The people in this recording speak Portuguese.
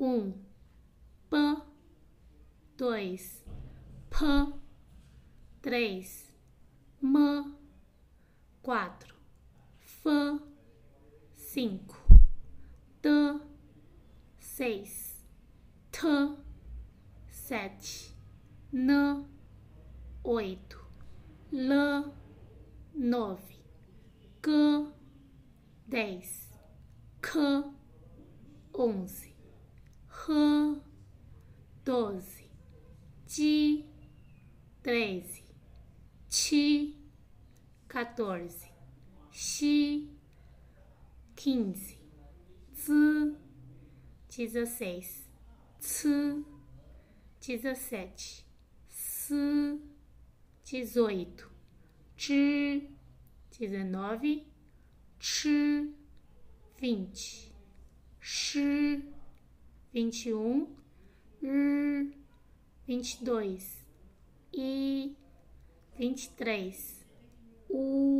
um, P, dois, P, três, M, quatro, F, cinco, T, seis, T, sete, N, oito, L, nove, Q, dez, K, onze, Doze, J, treze, T, quatorze, X, quinze, Z, dezesseis, C, dezessete, S, dezoito, T, dezenove, X, vinte, X, vinte e um, R, vinte e dois, I, vinte e três, U